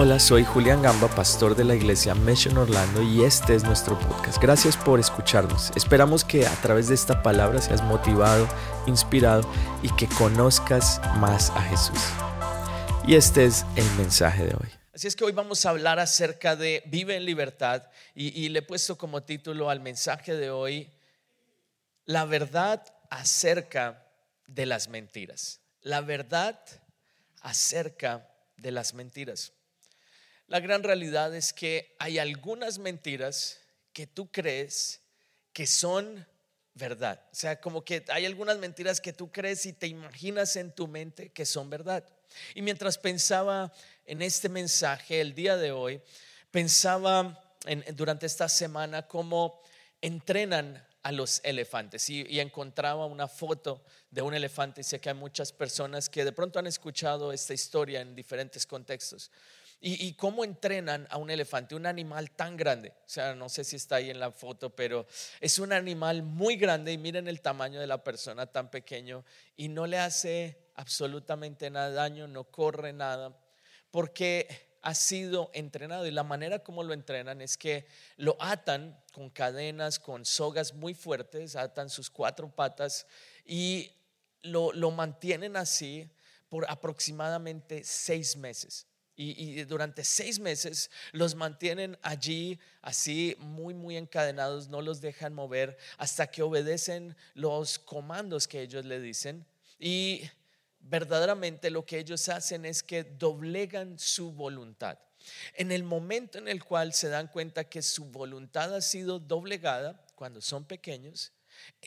Hola, soy Julián Gamba, pastor de la iglesia Mission Orlando y este es nuestro podcast. Gracias por escucharnos. Esperamos que a través de esta palabra seas motivado, inspirado y que conozcas más a Jesús. Y este es el mensaje de hoy. Así es que hoy vamos a hablar acerca de Vive en libertad y, y le he puesto como título al mensaje de hoy La verdad acerca de las mentiras. La verdad acerca de las mentiras. La gran realidad es que hay algunas mentiras que tú crees que son verdad. O sea, como que hay algunas mentiras que tú crees y te imaginas en tu mente que son verdad. Y mientras pensaba en este mensaje el día de hoy, pensaba durante esta semana cómo entrenan a los elefantes y, y, encontraba una foto de un elefante y sé que hay muchas personas que de pronto han escuchado esta historia en diferentes contextos. Y, cómo entrenan a un elefante, un animal tan grande. O sea, no sé si está ahí en la foto, pero es un animal muy grande y miren el tamaño de la persona tan pequeño y no le hace absolutamente nada daño, no corre nada, porque ha sido entrenado y la manera como lo entrenan es que lo atan con cadenas, con sogas muy fuertes, atan sus cuatro patas y lo, lo mantienen así por aproximadamente seis meses y, durante seis meses los mantienen allí así muy, muy encadenados, no los dejan mover hasta que obedecen los comandos que ellos le dicen. Y verdaderamente lo que ellos hacen es que doblegan su voluntad. En el momento en el cual se dan cuenta que su voluntad ha sido doblegada, cuando son pequeños,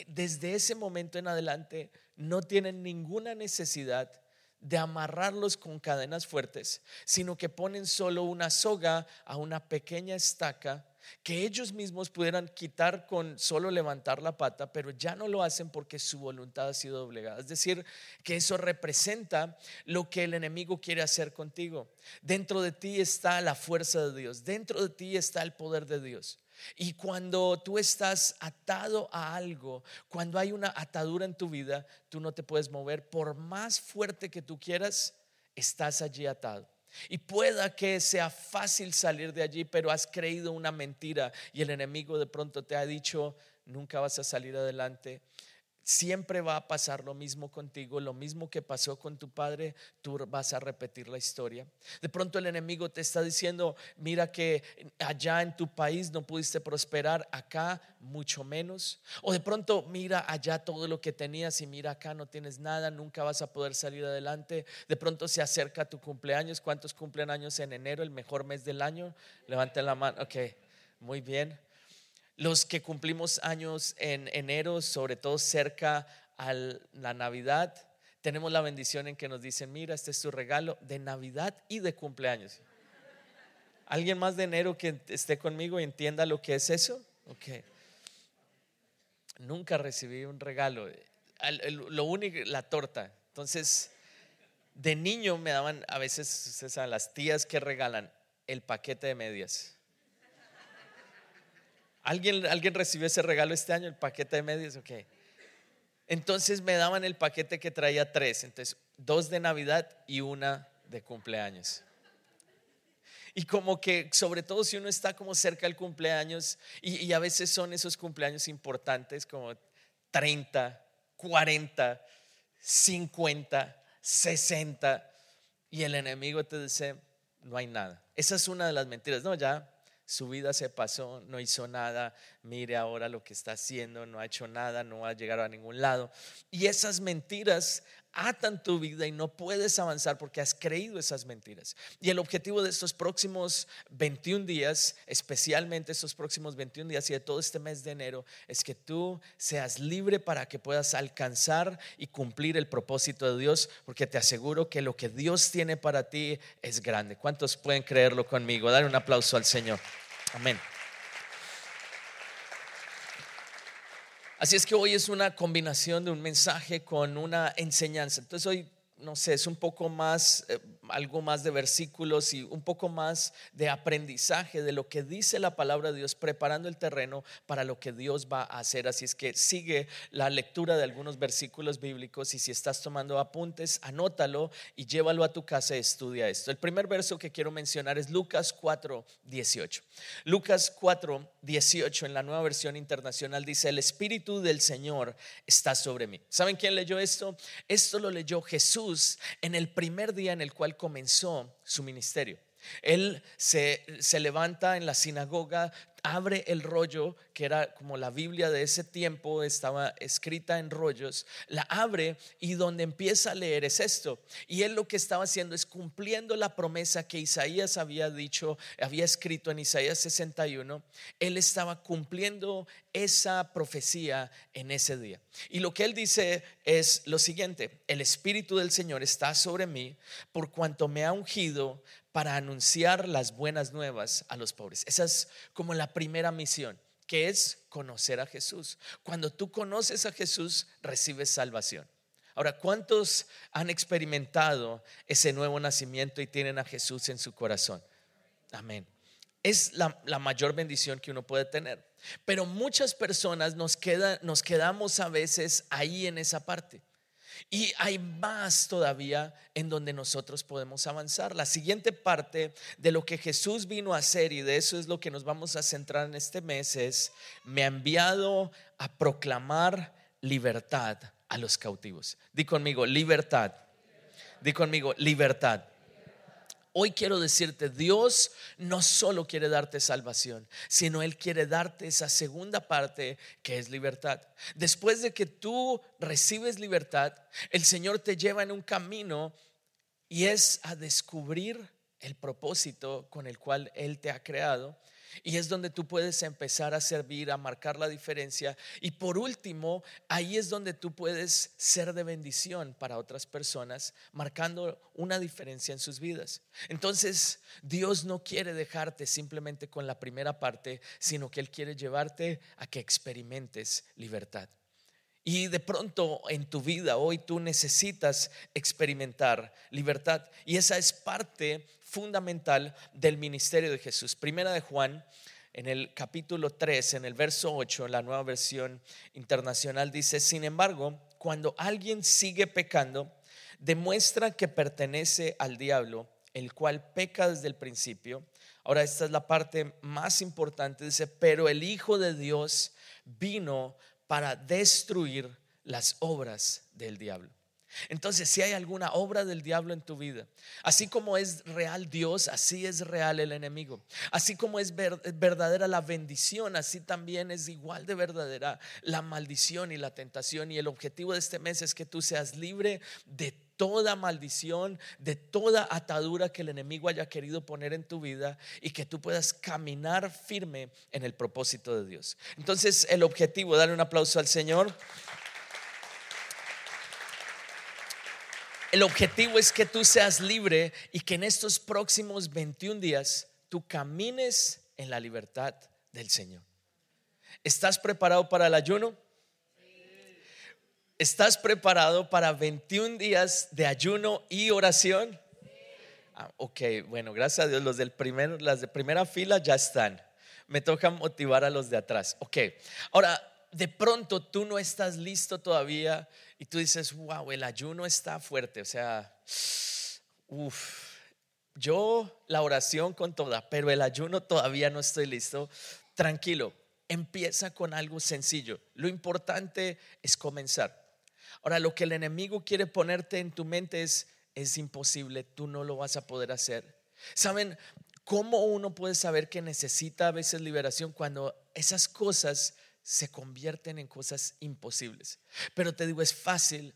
desde ese momento en adelante no tienen ninguna necesidad de amarrarlos con cadenas fuertes, sino que ponen solo una soga a una pequeña estaca que ellos mismos pudieran quitar con solo levantar la pata, pero ya no lo hacen porque su voluntad ha sido doblegada. Es decir, que eso representa lo que el enemigo quiere hacer contigo. Dentro de ti está la fuerza de Dios, dentro de ti está el poder de Dios. Y cuando tú estás atado a algo, cuando hay una atadura en tu vida, tú no te puedes mover. Por más fuerte que tú quieras, estás allí atado. Y pueda que sea fácil salir de allí, pero has creído una mentira y el enemigo de pronto te ha dicho, nunca vas a salir adelante. Siempre va a pasar lo mismo contigo, lo mismo que pasó con tu padre, tú vas a repetir la historia. De pronto el enemigo te está diciendo, mira que allá en tu país no pudiste prosperar, acá mucho menos. O de pronto mira allá todo lo que tenías y mira acá no tienes nada, nunca vas a poder salir adelante. De pronto se acerca tu cumpleaños, ¿cuántos cumplen años en enero, el mejor mes del año? Levanten la mano, ok, muy bien. Los que cumplimos años en enero, sobre todo cerca a la Navidad, tenemos la bendición en que nos dicen, mira, este es tu regalo de Navidad y de cumpleaños. ¿Alguien más de enero que esté conmigo y entienda lo que es eso? Ok. Nunca recibí un regalo. Lo único, la torta. Entonces, de niño me daban a veces a las tías que regalan el paquete de medias. ¿Alguien, ¿Alguien recibió ese regalo este año, el paquete de medias? Ok. Entonces me daban el paquete que traía tres, entonces dos de Navidad y una de cumpleaños. Y como que, sobre todo si uno está como cerca del cumpleaños, y, a veces son esos cumpleaños importantes, como 30, 40, 50, 60, y el enemigo te dice, no hay nada. Esa es una de las mentiras. No, ya su vida se pasó, no hizo nada, mire ahora lo que está haciendo, no ha hecho nada, no ha llegado a ningún lado. Y esas mentiras atan tu vida y no puedes avanzar porque has creído esas mentiras. Y el objetivo de estos próximos 21 días, especialmente estos próximos 21 días y de todo este mes de enero, es que tú seas libre para que puedas alcanzar y cumplir el propósito de Dios, porque te aseguro que lo que Dios tiene para ti es grande. ¿Cuántos pueden creerlo conmigo? Dar un aplauso al Señor. Amén. Así es que hoy es una combinación de un mensaje con una enseñanza. Entonces hoy, no sé, es un poco más, eh, algo más de versículos y un poco más de aprendizaje de lo que dice la palabra de Dios, preparando el terreno para lo que Dios va a hacer. Así es que sigue la lectura de algunos versículos bíblicos y si estás tomando apuntes, anótalo y llévalo a tu casa y estudia esto. El primer verso que quiero mencionar es Lucas 4, 18. Lucas 4, 18 en la nueva versión internacional dice, el Espíritu del Señor está sobre mí. ¿Saben quién leyó esto? Esto lo leyó Jesús en el primer día en el cual comenzó su ministerio. Él se, se, levanta en la sinagoga, abre el rollo, que era como la Biblia de ese tiempo, estaba escrita en rollos, la abre y donde empieza a leer es esto. Y él lo que estaba haciendo es cumpliendo la promesa que Isaías había dicho, había escrito en Isaías 61, él estaba cumpliendo esa profecía en ese día. Y lo que él dice es lo siguiente, el Espíritu del Señor está sobre mí por cuanto me ha ungido para anunciar las buenas nuevas a los pobres. Esa es como la primera misión, que es conocer a Jesús. Cuando tú conoces a Jesús, recibes salvación. Ahora, ¿cuántos han experimentado ese nuevo nacimiento y tienen a Jesús en su corazón? Amén. Es la, mayor bendición que uno puede tener. Pero muchas personas nos, queda, nos quedamos a veces ahí en esa parte. Y hay más todavía en donde nosotros podemos avanzar. La siguiente parte de lo que Jesús vino a hacer, y de eso es lo que nos vamos a centrar en este mes, es, me ha enviado a proclamar libertad a los cautivos. Di conmigo, libertad. Di conmigo, libertad. Hoy quiero decirte, Dios no solo quiere darte salvación, sino Él quiere darte esa segunda parte que es libertad. Después de que tú recibes libertad, el Señor te lleva en un camino y es a descubrir el propósito con el cual Él te ha creado y es donde tú puedes empezar a servir, a marcar la diferencia. Y por último, ahí es donde tú puedes ser de bendición para otras personas, marcando una diferencia en sus vidas. Entonces, Dios no quiere dejarte simplemente con la primera parte, sino que Él quiere llevarte a que experimentes libertad. Y de pronto en tu vida hoy tú necesitas experimentar libertad. Y esa es parte fundamental del ministerio de Jesús. Primera de Juan, en el capítulo 3, en el verso 8, la nueva versión internacional dice, sin embargo, cuando alguien sigue pecando, demuestra que pertenece al diablo, el cual peca desde el principio. Ahora, esta es la parte más importante, dice, pero el Hijo de Dios vino para destruir las obras del diablo. Entonces, si hay alguna obra del diablo en tu vida, así como es real Dios, así es real el enemigo. Así como es verdadera la bendición, así también es igual de verdadera la maldición y la tentación. Y el objetivo de este mes es que tú seas libre de toda maldición, de toda atadura que el enemigo haya querido poner en tu vida y que tú puedas caminar firme en el propósito de Dios. Entonces, el objetivo, darle un aplauso al Señor. El objetivo es que tú seas libre y que en estos próximos 21 días tú camines en la libertad del Señor. ¿Estás preparado para el ayuno? ¿Estás preparado para 21 días de ayuno y oración? Ah, ok, bueno, gracias a Dios, los del primero, las de primera fila ya están. Me toca motivar a los de atrás. Ok, ahora, de pronto tú no estás listo todavía y tú dices, wow, el ayuno está fuerte. O sea, uff, yo la oración con toda, pero el ayuno todavía no estoy listo. Tranquilo, empieza con algo sencillo. Lo importante es comenzar. Ahora, lo que el enemigo quiere ponerte en tu mente es, es imposible, tú no lo vas a poder hacer. ¿Saben cómo uno puede saber que necesita a veces liberación cuando esas cosas se convierten en cosas imposibles? Pero te digo, es fácil.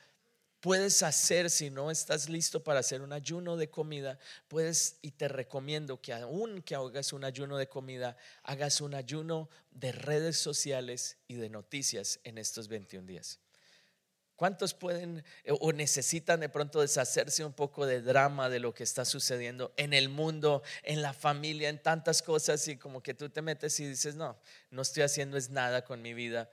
Puedes hacer, si no estás listo para hacer un ayuno de comida, puedes y te recomiendo que aún que hagas un ayuno de comida, hagas un ayuno de redes sociales y de noticias en estos 21 días. ¿Cuántos pueden eh, o necesitan de pronto deshacerse un poco de drama de lo que está sucediendo en el mundo, en la familia, en tantas cosas y como que tú te metes y dices, no, no estoy haciendo es nada con mi vida?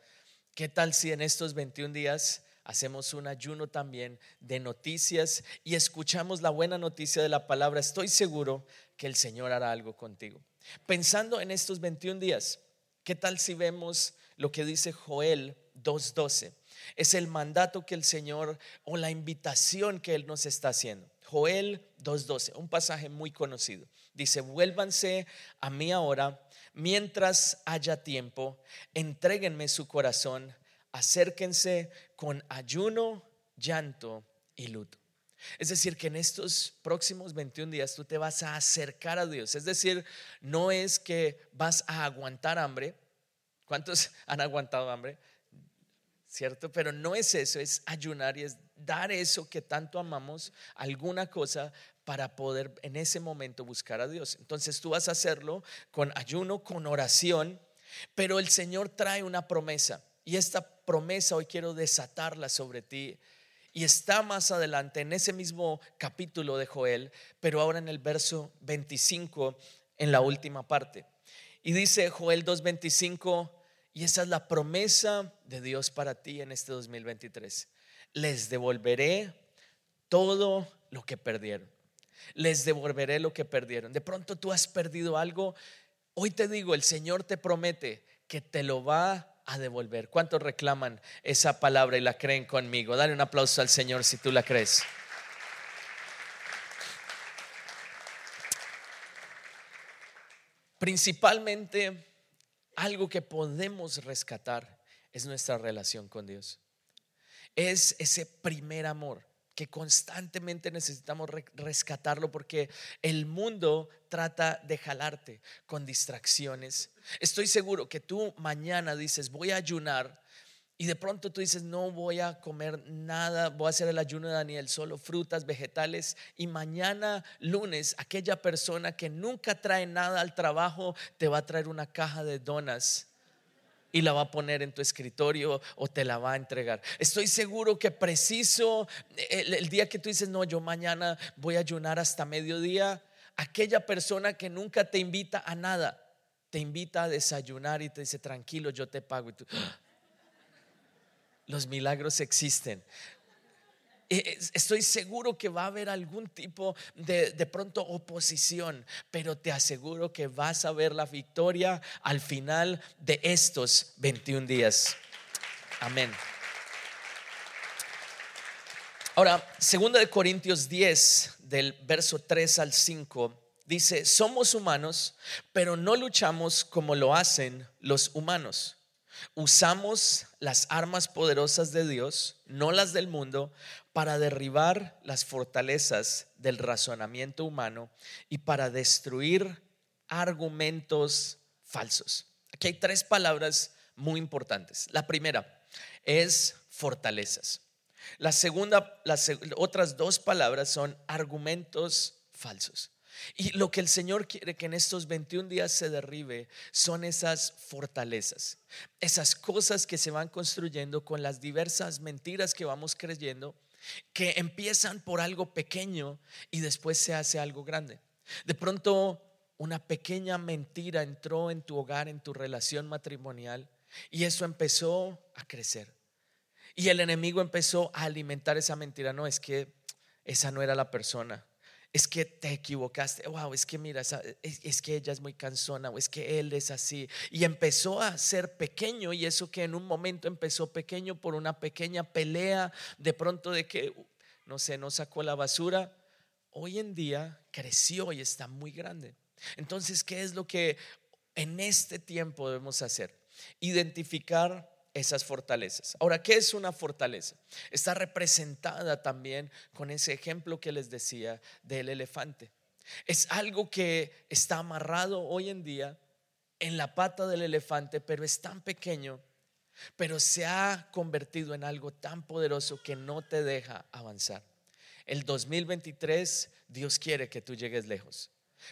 ¿Qué tal si en estos 21 días hacemos un ayuno también de noticias y escuchamos la buena noticia de la palabra, estoy seguro que el Señor hará algo contigo. Pensando en estos 21 días, ¿qué tal si vemos lo que dice Joel 2.12? Es el mandato que el Señor o la invitación que Él nos está haciendo. Joel 2.12, un pasaje muy conocido. Dice, vuélvanse a mí ahora mientras haya tiempo, entréguenme su corazón, acérquense con ayuno, llanto y luto. Es decir, que en estos próximos 21 días tú te vas a acercar a Dios. Es decir, no es que vas a aguantar hambre. ¿Cuántos han aguantado hambre? ¿Cierto? Pero no es eso, es ayunar y es dar eso que tanto amamos, alguna cosa para poder en ese momento buscar a Dios. Entonces tú vas a hacerlo con ayuno, con oración, pero el Señor trae una promesa y esta promesa hoy quiero desatarla sobre ti. Y está más adelante en ese mismo capítulo de Joel, pero ahora en el verso 25, en la última parte. Y dice Joel 2.25, y esa es la promesa de Dios para ti en este 2023. Les devolveré todo lo que perdieron les devolveré lo que perdieron. De pronto tú has perdido algo. Hoy te digo, el Señor te promete que te lo va a devolver. ¿Cuántos reclaman esa palabra y la creen conmigo? Dale un aplauso al Señor si tú la crees. Principalmente, algo que podemos rescatar es nuestra relación con Dios. Es ese primer amor que constantemente necesitamos rescatarlo porque el mundo trata de jalarte con distracciones. Estoy seguro que tú mañana dices, voy a ayunar y de pronto tú dices, no voy a comer nada, voy a hacer el ayuno de Daniel, solo frutas, vegetales. Y mañana lunes, aquella persona que nunca trae nada al trabajo te va a traer una caja de donas y la va a poner en tu escritorio o te la va a entregar. Estoy seguro que preciso el, día que tú dices, no, yo mañana voy a ayunar hasta mediodía, aquella persona que nunca te invita a nada, te invita a desayunar y te dice, tranquilo, yo te pago. Y tú, ¡Ah! Los milagros existen. Eh, estoy seguro que va a haber algún tipo de, de pronto oposición, pero te aseguro que vas a ver la victoria al final de estos 21 días. Amén. Ahora, segunda de Corintios 10, del verso 3 al 5, dice, somos humanos, pero no luchamos como lo hacen los humanos. Usamos las armas poderosas de Dios, no las del mundo, para derribar las fortalezas del razonamiento humano y para destruir argumentos falsos. Aquí hay tres palabras muy importantes. La primera es fortalezas. La segunda, las otras dos palabras son argumentos falsos. Y lo que el Señor quiere que en estos 21 días se derribe son esas fortalezas, esas cosas que se van construyendo con las diversas mentiras que vamos creyendo, que empiezan por algo pequeño y después se hace algo grande. De pronto una pequeña mentira entró en tu hogar, en tu relación matrimonial, y eso empezó a crecer. Y el enemigo empezó a alimentar esa mentira. No, es que esa no era la persona es que te equivocaste, wow, es que mira, es, que ella es muy cansona, o es que él es así. Y empezó a ser pequeño, y eso que en un momento empezó pequeño por una pequeña pelea, de pronto de que, no sé, no sacó la basura, hoy en día creció y está muy grande. Entonces, ¿qué es lo que en este tiempo debemos hacer? Identificar esas fortalezas. Ahora, ¿qué es una fortaleza? Está representada también con ese ejemplo que les decía del elefante. Es algo que está amarrado hoy en día en la pata del elefante, pero es tan pequeño, pero se ha convertido en algo tan poderoso que no te deja avanzar. El 2023 Dios quiere que tú llegues lejos,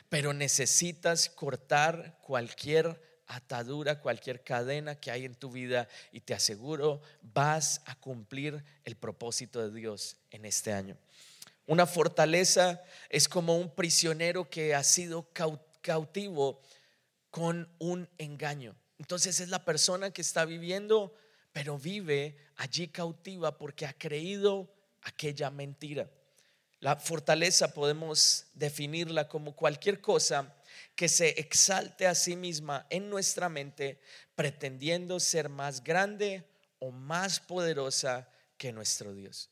pero necesitas cortar cualquier atadura, cualquier cadena que hay en tu vida y te aseguro vas a cumplir el propósito de Dios en este año. Una fortaleza es como un prisionero que ha sido cautivo con un engaño. Entonces es la persona que está viviendo pero vive allí cautiva porque ha creído aquella mentira. La fortaleza podemos definirla como cualquier cosa que se exalte a sí misma en nuestra mente pretendiendo ser más grande o más poderosa que nuestro Dios.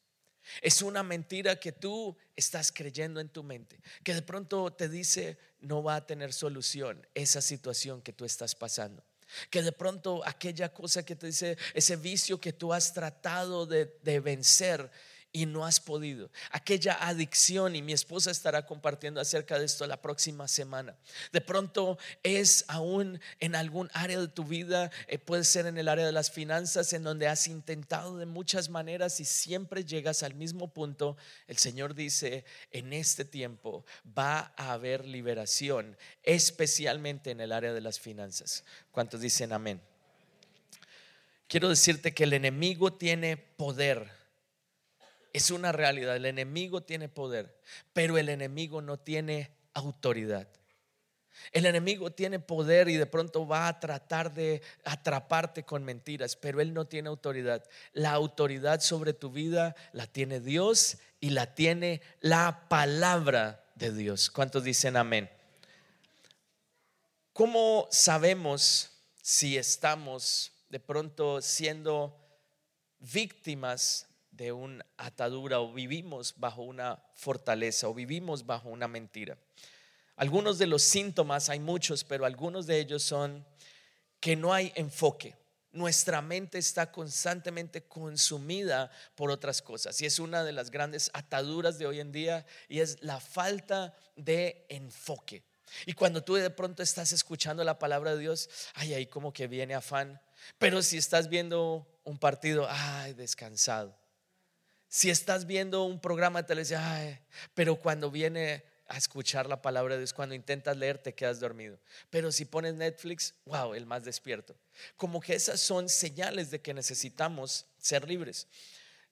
Es una mentira que tú estás creyendo en tu mente, que de pronto te dice no va a tener solución esa situación que tú estás pasando. Que de pronto aquella cosa que te dice, ese vicio que tú has tratado de, de vencer, y no has podido. Aquella adicción, y mi esposa estará compartiendo acerca de esto la próxima semana. De pronto es aún en algún área de tu vida, eh, puede ser en el área de las finanzas, en donde has intentado de muchas maneras y siempre llegas al mismo punto. El Señor dice, en este tiempo va a haber liberación, especialmente en el área de las finanzas. ¿Cuántos dicen amén? Quiero decirte que el enemigo tiene poder es una realidad. El enemigo tiene poder, pero el enemigo no tiene autoridad. El enemigo tiene poder y de pronto va a tratar de atraparte con mentiras, pero él no tiene autoridad. La autoridad sobre tu vida la tiene Dios y la tiene la palabra de Dios. ¿Cuántos dicen amén? ¿Cómo sabemos si estamos de pronto siendo víctimas de una atadura o vivimos bajo una fortaleza o vivimos bajo una mentira. Algunos de los síntomas, hay muchos, pero algunos de ellos son que no hay enfoque. Nuestra mente está constantemente consumida por otras cosas y es una de las grandes ataduras de hoy en día y es la falta de enfoque. Y cuando tú de pronto estás escuchando la palabra de Dios, ay, ahí como que viene afán. Pero si estás viendo un partido, ay, descansado. Si estás viendo un programa de televisión, pero cuando viene a escuchar la palabra de Dios, cuando intentas leer, te quedas dormido. Pero si pones Netflix, wow, el más despierto. Como que esas son señales de que necesitamos ser libres.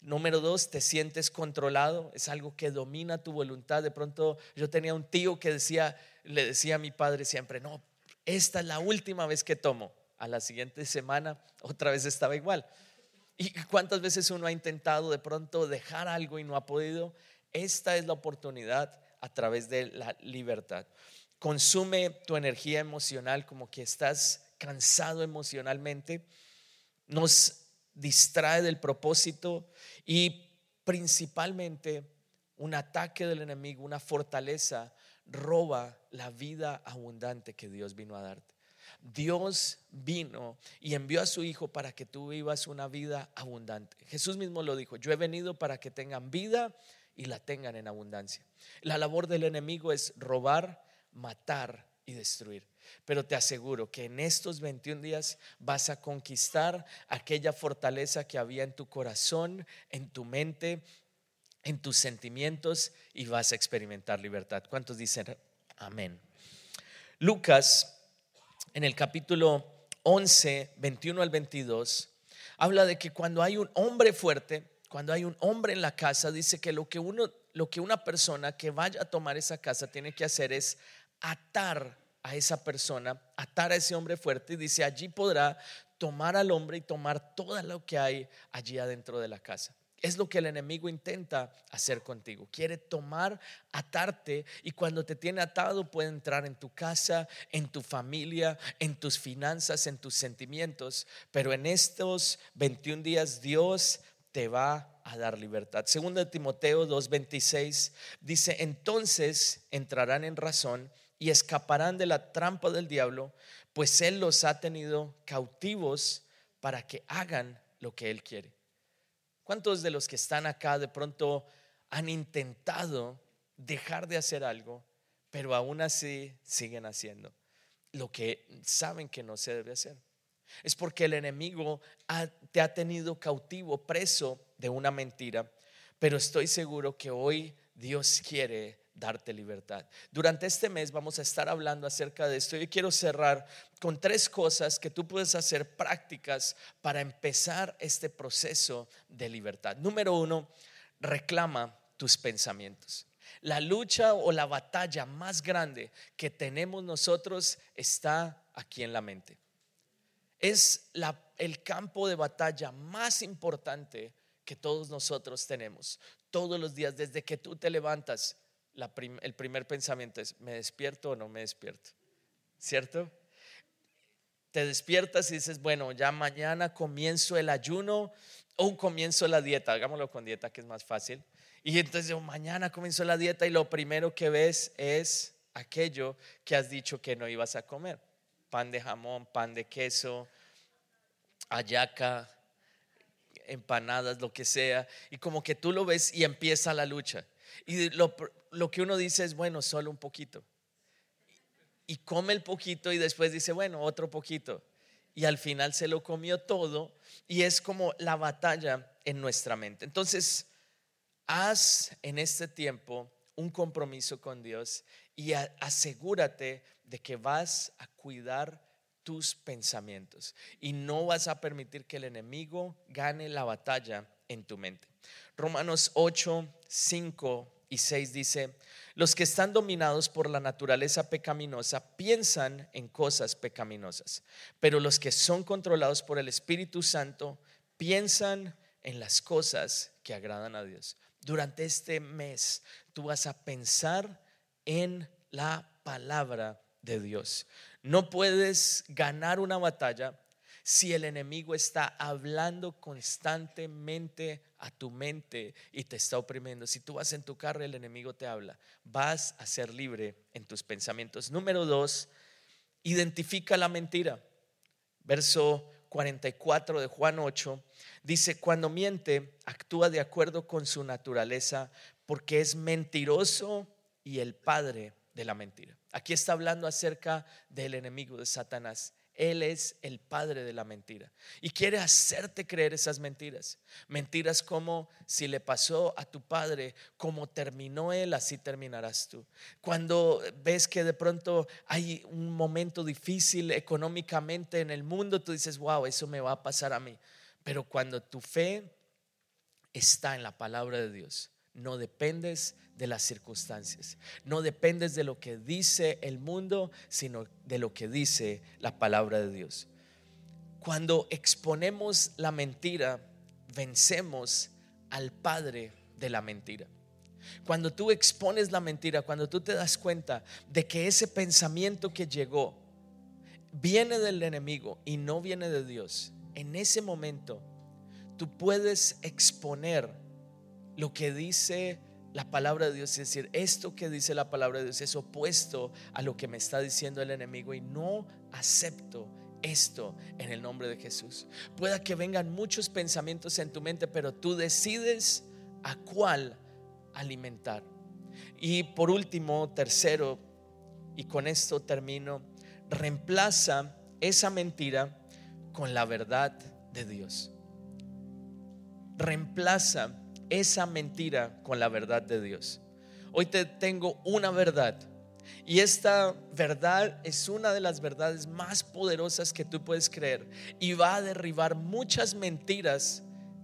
Número dos, te sientes controlado, es algo que domina tu voluntad. De pronto yo tenía un tío que decía, le decía a mi padre siempre, no, esta es la última vez que tomo. A la siguiente semana otra vez estaba igual. ¿Y cuántas veces uno ha intentado de pronto dejar algo y no ha podido? Esta es la oportunidad a través de la libertad. Consume tu energía emocional como que estás cansado emocionalmente. Nos distrae del propósito y principalmente un ataque del enemigo, una fortaleza, roba la vida abundante que Dios vino a darte. Dios vino y envió a su Hijo para que tú vivas una vida abundante. Jesús mismo lo dijo, yo he venido para que tengan vida y la tengan en abundancia. La labor del enemigo es robar, matar y destruir. Pero te aseguro que en estos 21 días vas a conquistar aquella fortaleza que había en tu corazón, en tu mente, en tus sentimientos y vas a experimentar libertad. ¿Cuántos dicen amén? Lucas en el capítulo 11, 21 al 22, habla de que cuando hay un hombre fuerte, cuando hay un hombre en la casa, dice que lo que, uno, lo que una persona que vaya a tomar esa casa tiene que hacer es atar a esa persona, atar a ese hombre fuerte y dice, allí podrá tomar al hombre y tomar todo lo que hay allí adentro de la casa. Es lo que el enemigo intenta hacer contigo. Quiere tomar, atarte y cuando te tiene atado puede entrar en tu casa, en tu familia, en tus finanzas, en tus sentimientos. Pero en estos 21 días Dios te va a dar libertad. Segundo de Timoteo 2:26 dice, entonces entrarán en razón y escaparán de la trampa del diablo, pues Él los ha tenido cautivos para que hagan lo que Él quiere. ¿Cuántos de los que están acá de pronto han intentado dejar de hacer algo, pero aún así siguen haciendo lo que saben que no se debe hacer? Es porque el enemigo te ha tenido cautivo, preso de una mentira, pero estoy seguro que hoy Dios quiere darte libertad. Durante este mes vamos a estar hablando acerca de esto. Yo quiero cerrar con tres cosas que tú puedes hacer prácticas para empezar este proceso de libertad. Número uno, reclama tus pensamientos. La lucha o la batalla más grande que tenemos nosotros está aquí en la mente. Es el campo de batalla más importante que todos nosotros tenemos. Todos los días, desde que tú te levantas, el primer pensamiento es, ¿me despierto o no me despierto? ¿Cierto? Te despiertas y dices, bueno, ya mañana comienzo el ayuno o comienzo la dieta. Hagámoslo con dieta, que es más fácil. Y entonces mañana comienzo la dieta y lo primero que ves es aquello que has dicho que no ibas a comer. Pan de jamón, pan de queso, ayaca, empanadas, lo que sea. Y como que tú lo ves y empieza la lucha. Y lo, lo que uno dice es, bueno, solo un poquito. Y come el poquito y después dice, bueno, otro poquito. Y al final se lo comió todo y es como la batalla en nuestra mente. Entonces, haz en este tiempo un compromiso con Dios y asegúrate de que vas a cuidar tus pensamientos y no vas a permitir que el enemigo gane la batalla en tu mente. Romanos 8, 5 y 6 dice, los que están dominados por la naturaleza pecaminosa piensan en cosas pecaminosas, pero los que son controlados por el Espíritu Santo piensan en las cosas que agradan a Dios. Durante este mes tú vas a pensar en la palabra de Dios. No puedes ganar una batalla si el enemigo está hablando constantemente a tu mente y te está oprimiendo. Si tú vas en tu carro y el enemigo te habla, vas a ser libre en tus pensamientos. Número dos, identifica la mentira. Verso 44 de Juan 8 dice, cuando miente, actúa de acuerdo con su naturaleza porque es mentiroso y el padre de la mentira. Aquí está hablando acerca del enemigo de Satanás. Él es el padre de la mentira y quiere hacerte creer esas mentiras. Mentiras como si le pasó a tu padre, como terminó él, así terminarás tú. Cuando ves que de pronto hay un momento difícil económicamente en el mundo, tú dices, wow, eso me va a pasar a mí. Pero cuando tu fe está en la palabra de Dios, no dependes de las circunstancias, no dependes de lo que dice el mundo, sino de lo que dice la palabra de Dios. Cuando exponemos la mentira, vencemos al padre de la mentira. Cuando tú expones la mentira, cuando tú te das cuenta de que ese pensamiento que llegó viene del enemigo y no viene de Dios, en ese momento tú puedes exponer lo que dice la palabra de Dios es decir, esto que dice la palabra de Dios es opuesto a lo que me está diciendo el enemigo y no acepto esto en el nombre de Jesús. Pueda que vengan muchos pensamientos en tu mente, pero tú decides a cuál alimentar. Y por último, tercero, y con esto termino, reemplaza esa mentira con la verdad de Dios. Reemplaza esa mentira con la verdad de Dios. Hoy te tengo una verdad. Y esta verdad es una de las verdades más poderosas que tú puedes creer. Y va a derribar muchas mentiras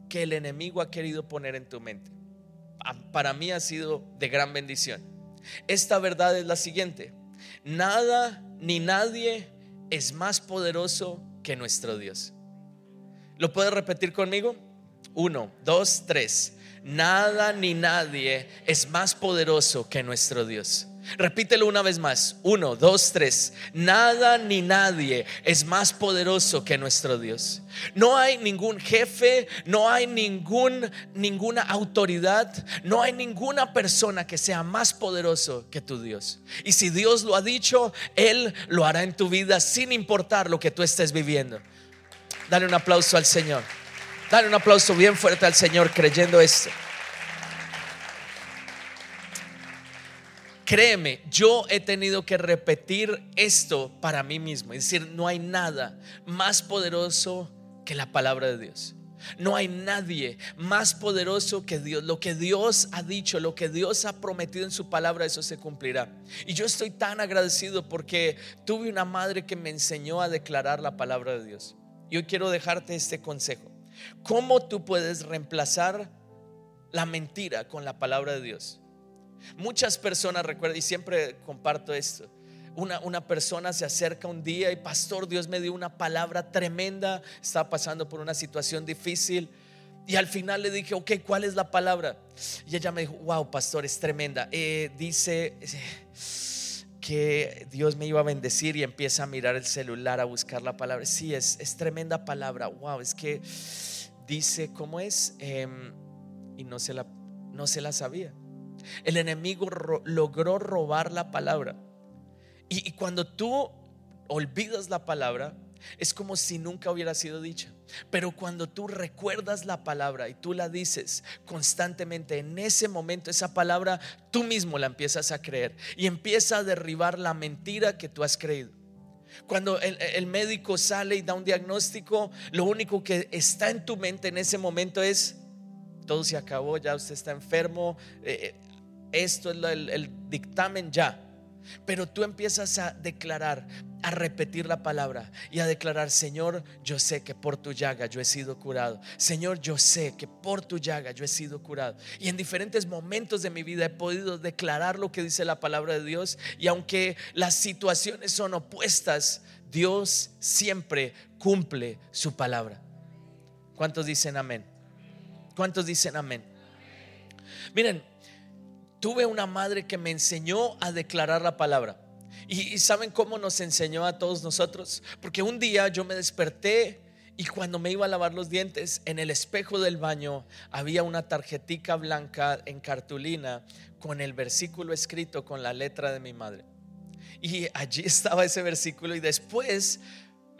que el enemigo ha querido poner en tu mente. Para mí ha sido de gran bendición. Esta verdad es la siguiente. Nada ni nadie es más poderoso que nuestro Dios. ¿Lo puedes repetir conmigo? Uno, dos, tres. Nada ni nadie es más poderoso que nuestro Dios. Repítelo una vez más. Uno, dos, tres. Nada ni nadie es más poderoso que nuestro Dios. No hay ningún jefe, no hay ningún, ninguna autoridad, no hay ninguna persona que sea más poderoso que tu Dios. Y si Dios lo ha dicho, Él lo hará en tu vida sin importar lo que tú estés viviendo. Dale un aplauso al Señor. Dale un aplauso bien fuerte al Señor creyendo esto. Créeme, yo he tenido que repetir esto para mí mismo. Es decir, no hay nada más poderoso que la palabra de Dios. No hay nadie más poderoso que Dios. Lo que Dios ha dicho, lo que Dios ha prometido en su palabra, eso se cumplirá. Y yo estoy tan agradecido porque tuve una madre que me enseñó a declarar la palabra de Dios. Y hoy quiero dejarte este consejo. ¿Cómo tú puedes reemplazar la mentira con la palabra de Dios? Muchas personas recuerdan, y siempre comparto esto, una, una, persona se acerca un día y pastor, Dios me dio una palabra tremenda, estaba pasando por una situación difícil. Y al final le dije, ok, ¿cuál es la palabra? Y ella me dijo, wow, pastor, es tremenda. Eh, dice que Dios me iba a bendecir y empieza a mirar el celular, a buscar la palabra. Sí, es, es tremenda palabra. Wow, es que dice, ¿cómo es? Em, y no se, la, no se la sabía. El enemigo logró robar la palabra. Y, y cuando tú olvidas la palabra, es como si nunca hubiera sido dicha. Pero cuando tú recuerdas la palabra y tú la dices constantemente, en ese momento esa palabra tú mismo la empiezas a creer y empieza a derribar la mentira que tú has creído. Cuando el, médico sale y da un diagnóstico, lo único que está en tu mente en ese momento es, todo se acabó, ya usted está enfermo, eh, eh, esto es el dictamen ya. Pero tú empiezas a declarar, a repetir la palabra y a declarar, Señor, yo sé que por tu llaga yo he sido curado. Señor, yo sé que por tu llaga yo he sido curado. Y en diferentes momentos de mi vida he podido declarar lo que dice la palabra de Dios. Y aunque las situaciones son opuestas, Dios siempre cumple su palabra. ¿Cuántos dicen amén? ¿Cuántos dicen amén? Miren, tuve una madre que me enseñó a declarar la palabra. Y, saben cómo nos enseñó a todos nosotros. Porque un día yo me desperté y cuando me iba a lavar los dientes, en el espejo del baño había una tarjetica blanca en cartulina con el versículo escrito con la letra de mi madre. Y allí estaba ese versículo y después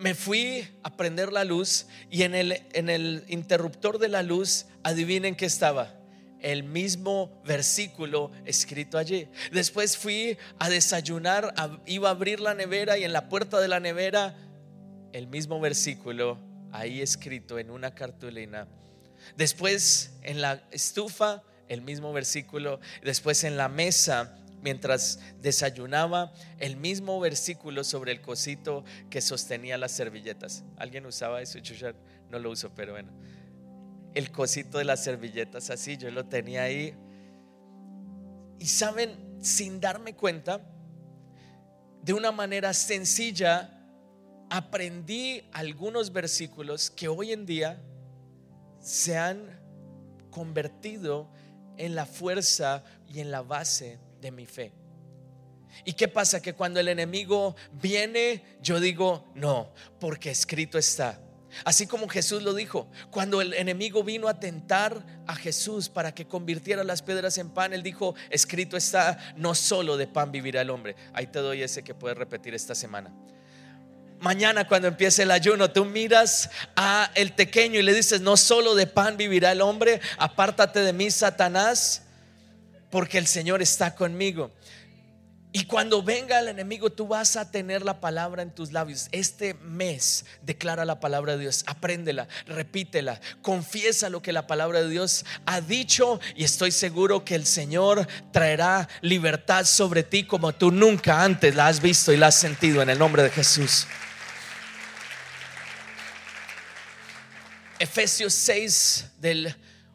me fui a prender la luz y en el, en el interruptor de la luz, adivinen qué estaba el mismo versículo escrito allí. Después fui a desayunar, iba a abrir la nevera y en la puerta de la nevera el mismo versículo ahí escrito en una cartulina. Después en la estufa el mismo versículo. Después en la mesa mientras desayunaba el mismo versículo sobre el cosito que sostenía las servilletas. ¿Alguien usaba eso? Yo no lo uso, pero bueno el cosito de las servilletas así, yo lo tenía ahí. Y saben, sin darme cuenta, de una manera sencilla, aprendí algunos versículos que hoy en día se han convertido en la fuerza y en la base de mi fe. ¿Y qué pasa? Que cuando el enemigo viene, yo digo, no, porque escrito está Así como Jesús lo dijo, cuando el enemigo vino a tentar a Jesús para que convirtiera las piedras en pan, él dijo, escrito está, no solo de pan vivirá el hombre. Ahí te doy ese que puedes repetir esta semana. Mañana cuando empiece el ayuno, tú miras a el pequeño y le dices, no solo de pan vivirá el hombre, apártate de mí, Satanás, porque el Señor está conmigo. Y cuando venga el enemigo, tú vas a tener la palabra en tus labios. Este mes declara la palabra de Dios, apréndela, repítela, confiesa lo que la palabra de Dios ha dicho y estoy seguro que el Señor traerá libertad sobre ti como tú nunca antes la has visto y la has sentido en el nombre de Jesús. Efesios 6 del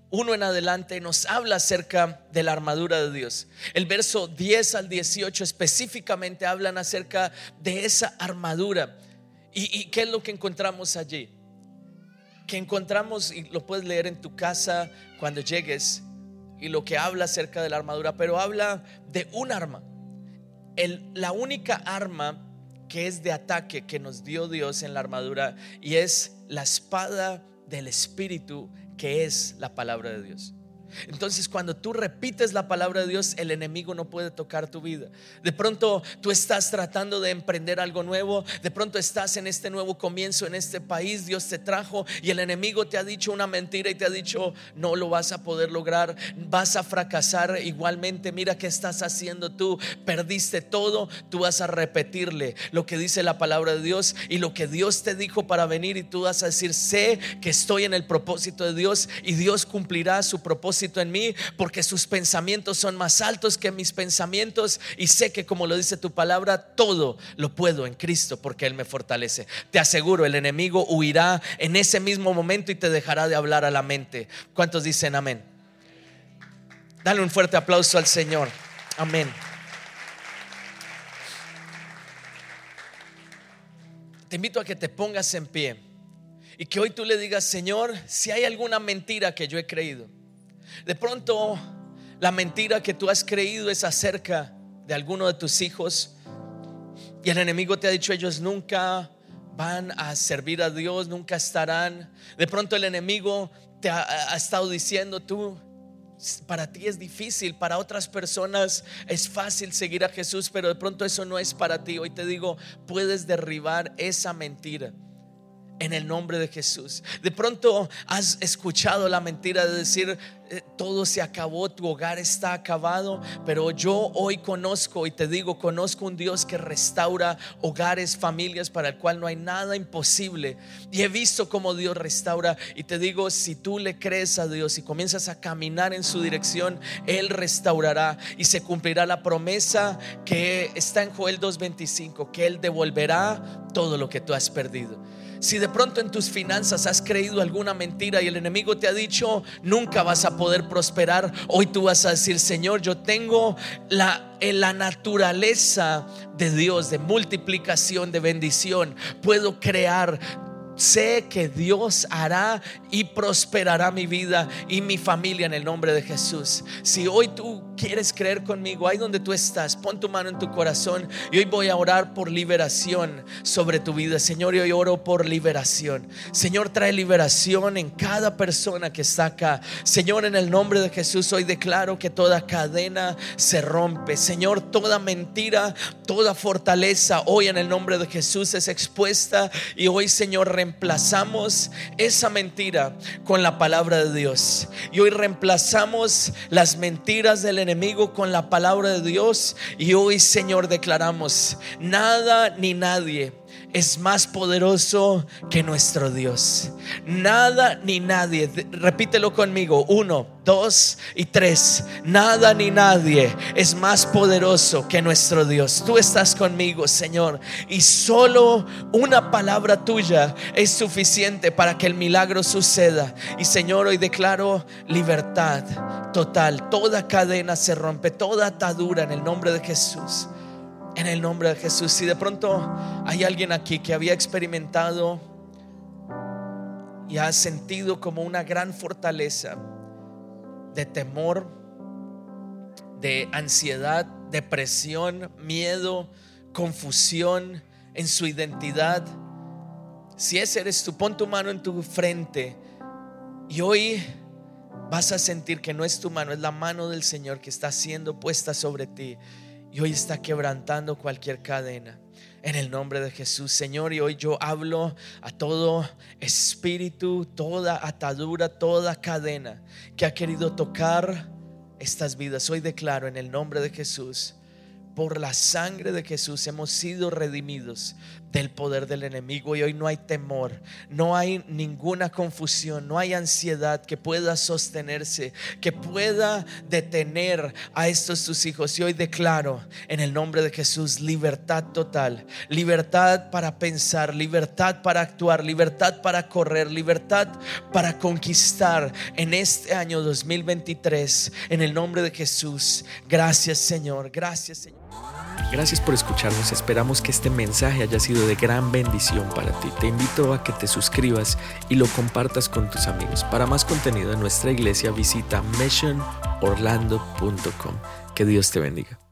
uno en adelante nos habla acerca de la armadura de Dios. El verso 10 al 18 específicamente hablan acerca de esa armadura. ¿Y, qué es lo que encontramos allí? Que encontramos, y lo puedes leer en tu casa cuando llegues, y lo que habla acerca de la armadura, pero habla de un arma. La única arma que es de ataque que nos dio Dios en la armadura y es la espada del Espíritu que es la palabra de Dios. Entonces cuando tú repites la palabra de Dios, el enemigo no puede tocar tu vida. De pronto tú estás tratando de emprender algo nuevo, de pronto estás en este nuevo comienzo en este país, Dios te trajo y el enemigo te ha dicho una mentira y te ha dicho, no lo vas a poder lograr, vas a fracasar igualmente, mira qué estás haciendo tú, perdiste todo, tú vas a repetirle lo que dice la palabra de Dios y lo que Dios te dijo para venir y tú vas a decir, sé que estoy en el propósito de Dios y Dios cumplirá su propósito en mí, porque sus pensamientos son más altos que mis pensamientos y sé que como lo dice tu palabra, todo lo puedo en Cristo porque Él me fortalece. Te aseguro, el enemigo huirá en ese mismo momento y te dejará de hablar a la mente. ¿Cuántos dicen amén? Dale un fuerte aplauso al Señor. Amén. te invito a que te pongas en pie y que hoy tú le digas, Señor, si hay alguna mentira que yo he creído, de pronto la mentira que tú has creído es acerca de alguno de tus hijos y el enemigo te ha dicho ellos nunca van a servir a Dios, nunca estarán. De pronto el enemigo te ha, estado diciendo tú, para ti es difícil, para otras personas es fácil seguir a Jesús, pero de pronto eso no es para ti. Hoy te digo, puedes derribar esa mentira en el nombre de Jesús. De pronto has escuchado la mentira de decir, eh, todo se acabó, tu hogar está acabado, pero yo hoy conozco y te digo, conozco un Dios que restaura hogares, familias, para el cual no hay nada imposible. Y he visto cómo Dios restaura y te digo, si tú le crees a Dios y comienzas a caminar en su dirección, Él restaurará y se cumplirá la promesa que está en Joel 2.25, que Él devolverá todo lo que tú has perdido. Si de pronto en tus finanzas has creído alguna mentira y el enemigo te ha dicho, nunca vas a poder prosperar, hoy tú vas a decir, Señor, yo tengo la, la naturaleza de Dios, de multiplicación, de bendición. Puedo crear sé que Dios hará y prosperará mi vida y mi familia en el nombre de Jesús. Si hoy tú quieres creer conmigo, ahí donde tú estás, pon tu mano en tu corazón y hoy voy a orar por liberación sobre tu vida. Señor, y hoy oro por liberación. Señor, trae liberación en cada persona que está acá. Señor, en el nombre de Jesús, hoy declaro que toda cadena se rompe. Señor, toda mentira, toda fortaleza, hoy en el nombre de Jesús es expuesta y hoy, Señor, reemplazamos esa mentira con la palabra de Dios. Y hoy reemplazamos las mentiras del enemigo con la palabra de Dios. Y hoy, Señor, declaramos, nada ni nadie es más poderoso que nuestro Dios. Nada ni nadie, repítelo conmigo, uno, dos y tres. Nada ni nadie es más poderoso que nuestro Dios. Tú estás conmigo, Señor, y solo una palabra tuya es suficiente para que el milagro suceda. Y Señor, hoy declaro libertad total. Toda cadena se rompe, toda atadura en el nombre de Jesús en el nombre de Jesús. Si de pronto hay alguien aquí que había experimentado y ha sentido como una gran fortaleza de temor, de ansiedad, depresión, miedo, confusión en su identidad. Si ese eres tú, pon tu mano en tu frente y hoy vas a sentir que no es tu mano, es la mano del Señor que está siendo puesta sobre ti y hoy está quebrantando cualquier cadena. En el nombre de Jesús, Señor, y hoy yo hablo a todo espíritu, toda atadura, toda cadena que ha querido tocar estas vidas. Hoy declaro en el nombre de Jesús por la sangre de Jesús hemos sido redimidos del poder del enemigo y hoy no hay temor, no hay ninguna confusión, no hay ansiedad que pueda sostenerse, que pueda detener a estos tus hijos. Y hoy declaro en el nombre de Jesús libertad total, libertad para pensar, libertad para actuar, libertad para correr, libertad para conquistar en este año 2023 en el nombre de Jesús. Gracias Señor, gracias Señor. Gracias por escucharnos, esperamos que este mensaje haya sido de gran bendición para ti. Te invito a que te suscribas y lo compartas con tus amigos. Para más contenido en nuestra iglesia visita missionorlando.com. Que Dios te bendiga.